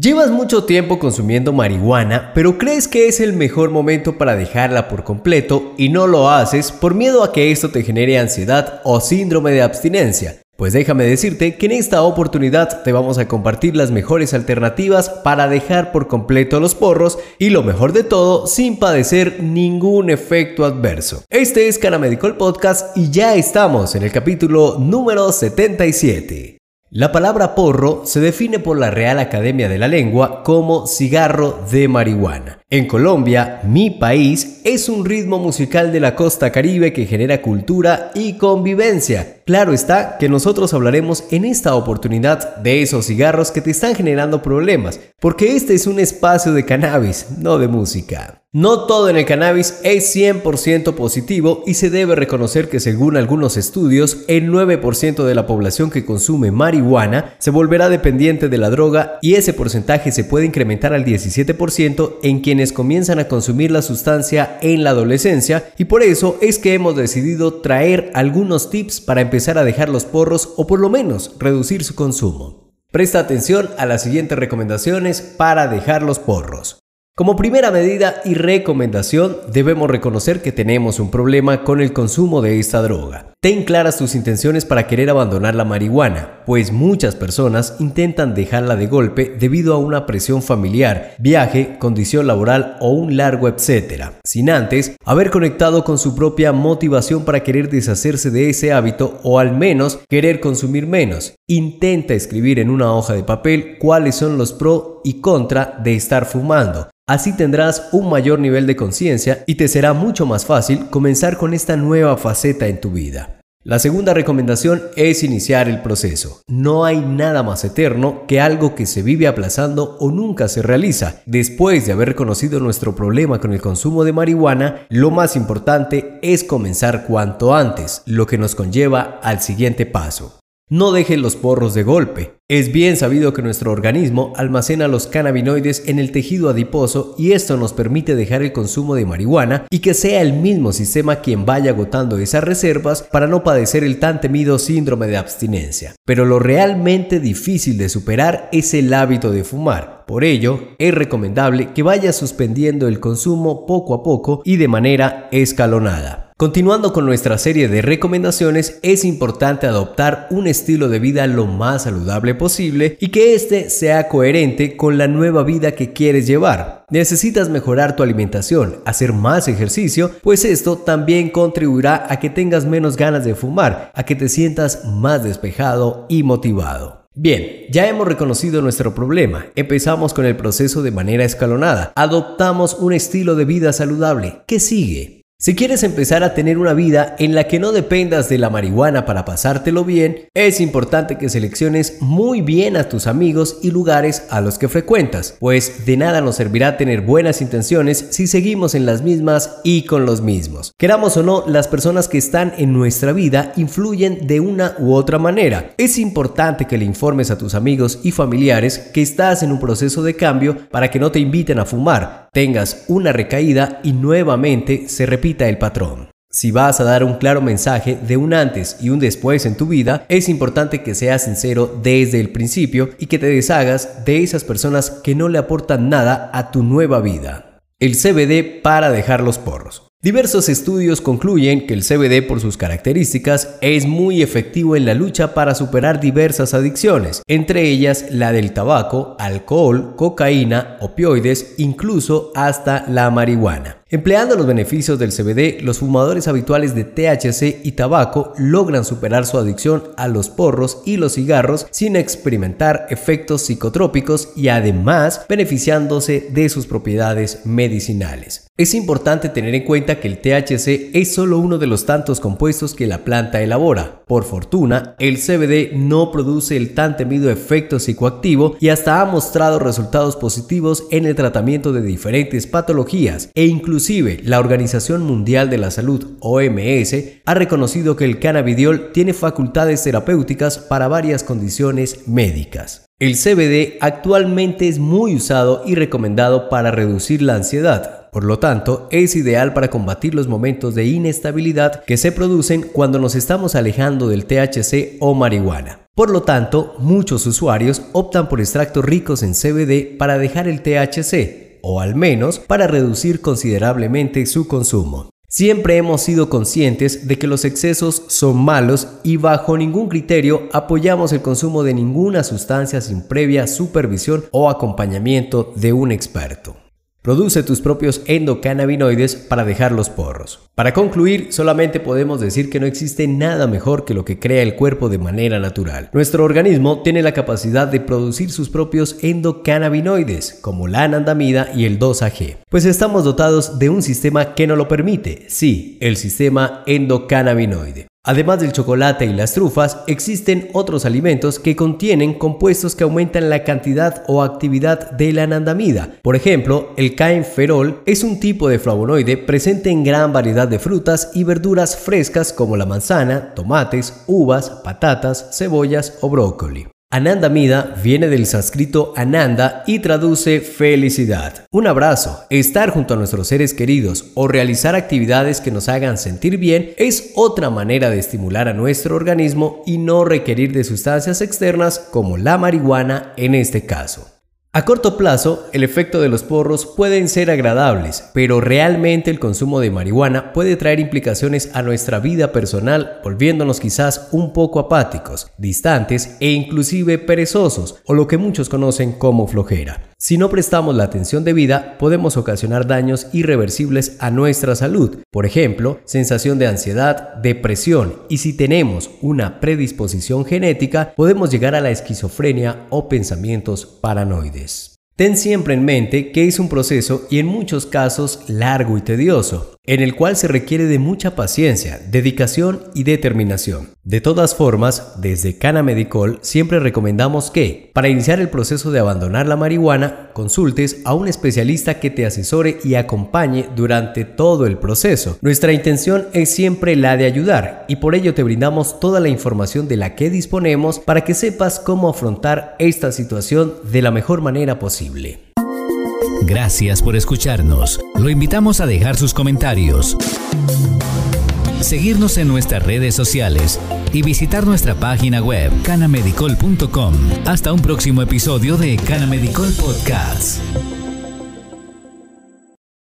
Llevas mucho tiempo consumiendo marihuana, pero crees que es el mejor momento para dejarla por completo y no lo haces por miedo a que esto te genere ansiedad o síndrome de abstinencia. Pues déjame decirte que en esta oportunidad te vamos a compartir las mejores alternativas para dejar por completo los porros y lo mejor de todo sin padecer ningún efecto adverso. Este es Cana Medical Podcast y ya estamos en el capítulo número 77. La palabra porro se define por la Real Academia de la Lengua como cigarro de marihuana. En Colombia, mi país, es un ritmo musical de la costa caribe que genera cultura y convivencia. Claro está que nosotros hablaremos en esta oportunidad de esos cigarros que te están generando problemas, porque este es un espacio de cannabis, no de música. No todo en el cannabis es 100% positivo y se debe reconocer que según algunos estudios, el 9% de la población que consume marihuana se volverá dependiente de la droga y ese porcentaje se puede incrementar al 17% en quienes comienzan a consumir la sustancia en la adolescencia y por eso es que hemos decidido traer algunos tips para empezar a dejar los porros o por lo menos reducir su consumo. Presta atención a las siguientes recomendaciones para dejar los porros. Como primera medida y recomendación, debemos reconocer que tenemos un problema con el consumo de esta droga. Ten claras tus intenciones para querer abandonar la marihuana, pues muchas personas intentan dejarla de golpe debido a una presión familiar, viaje, condición laboral o un largo etcétera, sin antes haber conectado con su propia motivación para querer deshacerse de ese hábito o al menos querer consumir menos. Intenta escribir en una hoja de papel cuáles son los pro y contra de estar fumando. Así tendrás un mayor nivel de conciencia y te será mucho más fácil comenzar con esta nueva faceta en tu vida. La segunda recomendación es iniciar el proceso. No hay nada más eterno que algo que se vive aplazando o nunca se realiza. Después de haber conocido nuestro problema con el consumo de marihuana, lo más importante es comenzar cuanto antes, lo que nos conlleva al siguiente paso. No dejen los porros de golpe. Es bien sabido que nuestro organismo almacena los cannabinoides en el tejido adiposo y esto nos permite dejar el consumo de marihuana y que sea el mismo sistema quien vaya agotando esas reservas para no padecer el tan temido síndrome de abstinencia. Pero lo realmente difícil de superar es el hábito de fumar. Por ello, es recomendable que vayas suspendiendo el consumo poco a poco y de manera escalonada. Continuando con nuestra serie de recomendaciones, es importante adoptar un estilo de vida lo más saludable posible y que éste sea coherente con la nueva vida que quieres llevar. Necesitas mejorar tu alimentación, hacer más ejercicio, pues esto también contribuirá a que tengas menos ganas de fumar, a que te sientas más despejado y motivado. Bien, ya hemos reconocido nuestro problema, empezamos con el proceso de manera escalonada, adoptamos un estilo de vida saludable. ¿Qué sigue? Si quieres empezar a tener una vida en la que no dependas de la marihuana para pasártelo bien, es importante que selecciones muy bien a tus amigos y lugares a los que frecuentas, pues de nada nos servirá tener buenas intenciones si seguimos en las mismas y con los mismos. Queramos o no, las personas que están en nuestra vida influyen de una u otra manera. Es importante que le informes a tus amigos y familiares que estás en un proceso de cambio para que no te inviten a fumar, tengas una recaída y nuevamente se repita el patrón. Si vas a dar un claro mensaje de un antes y un después en tu vida, es importante que seas sincero desde el principio y que te deshagas de esas personas que no le aportan nada a tu nueva vida. El CBD para dejar los porros. Diversos estudios concluyen que el CBD por sus características es muy efectivo en la lucha para superar diversas adicciones, entre ellas la del tabaco, alcohol, cocaína, opioides, incluso hasta la marihuana. Empleando los beneficios del CBD, los fumadores habituales de THC y tabaco logran superar su adicción a los porros y los cigarros sin experimentar efectos psicotrópicos y además beneficiándose de sus propiedades medicinales. Es importante tener en cuenta que el THC es solo uno de los tantos compuestos que la planta elabora. Por fortuna, el CBD no produce el tan temido efecto psicoactivo y hasta ha mostrado resultados positivos en el tratamiento de diferentes patologías e inclusive la Organización Mundial de la Salud OMS ha reconocido que el cannabidiol tiene facultades terapéuticas para varias condiciones médicas. El CBD actualmente es muy usado y recomendado para reducir la ansiedad, por lo tanto, es ideal para combatir los momentos de inestabilidad que se producen cuando nos estamos alejando del THC o marihuana. Por lo tanto, muchos usuarios optan por extractos ricos en CBD para dejar el THC, o al menos para reducir considerablemente su consumo. Siempre hemos sido conscientes de que los excesos son malos y bajo ningún criterio apoyamos el consumo de ninguna sustancia sin previa supervisión o acompañamiento de un experto. Produce tus propios endocannabinoides para dejar los porros. Para concluir, solamente podemos decir que no existe nada mejor que lo que crea el cuerpo de manera natural. Nuestro organismo tiene la capacidad de producir sus propios endocannabinoides, como la anandamida y el 2-AG, pues estamos dotados de un sistema que nos lo permite, sí, el sistema endocannabinoide. Además del chocolate y las trufas, existen otros alimentos que contienen compuestos que aumentan la cantidad o actividad de la anandamida. Por ejemplo, el caenferol es un tipo de flavonoide presente en gran variedad de frutas y verduras frescas como la manzana, tomates, uvas, patatas, cebollas o brócoli. Anandamida viene del sánscrito Ananda y traduce felicidad. Un abrazo, estar junto a nuestros seres queridos o realizar actividades que nos hagan sentir bien es otra manera de estimular a nuestro organismo y no requerir de sustancias externas como la marihuana en este caso. A corto plazo, el efecto de los porros pueden ser agradables, pero realmente el consumo de marihuana puede traer implicaciones a nuestra vida personal, volviéndonos quizás un poco apáticos, distantes e inclusive perezosos, o lo que muchos conocen como flojera. Si no prestamos la atención debida, podemos ocasionar daños irreversibles a nuestra salud, por ejemplo, sensación de ansiedad, depresión. Y si tenemos una predisposición genética, podemos llegar a la esquizofrenia o pensamientos paranoides. Ten siempre en mente que es un proceso y en muchos casos largo y tedioso, en el cual se requiere de mucha paciencia, dedicación y determinación. De todas formas, desde Cana Medicol siempre recomendamos que, para iniciar el proceso de abandonar la marihuana, consultes a un especialista que te asesore y acompañe durante todo el proceso. Nuestra intención es siempre la de ayudar y por ello te brindamos toda la información de la que disponemos para que sepas cómo afrontar esta situación de la mejor manera posible. Gracias por escucharnos. Lo invitamos a dejar sus comentarios, seguirnos en nuestras redes sociales y visitar nuestra página web canamedicol.com. Hasta un próximo episodio de Canamedicol Podcast.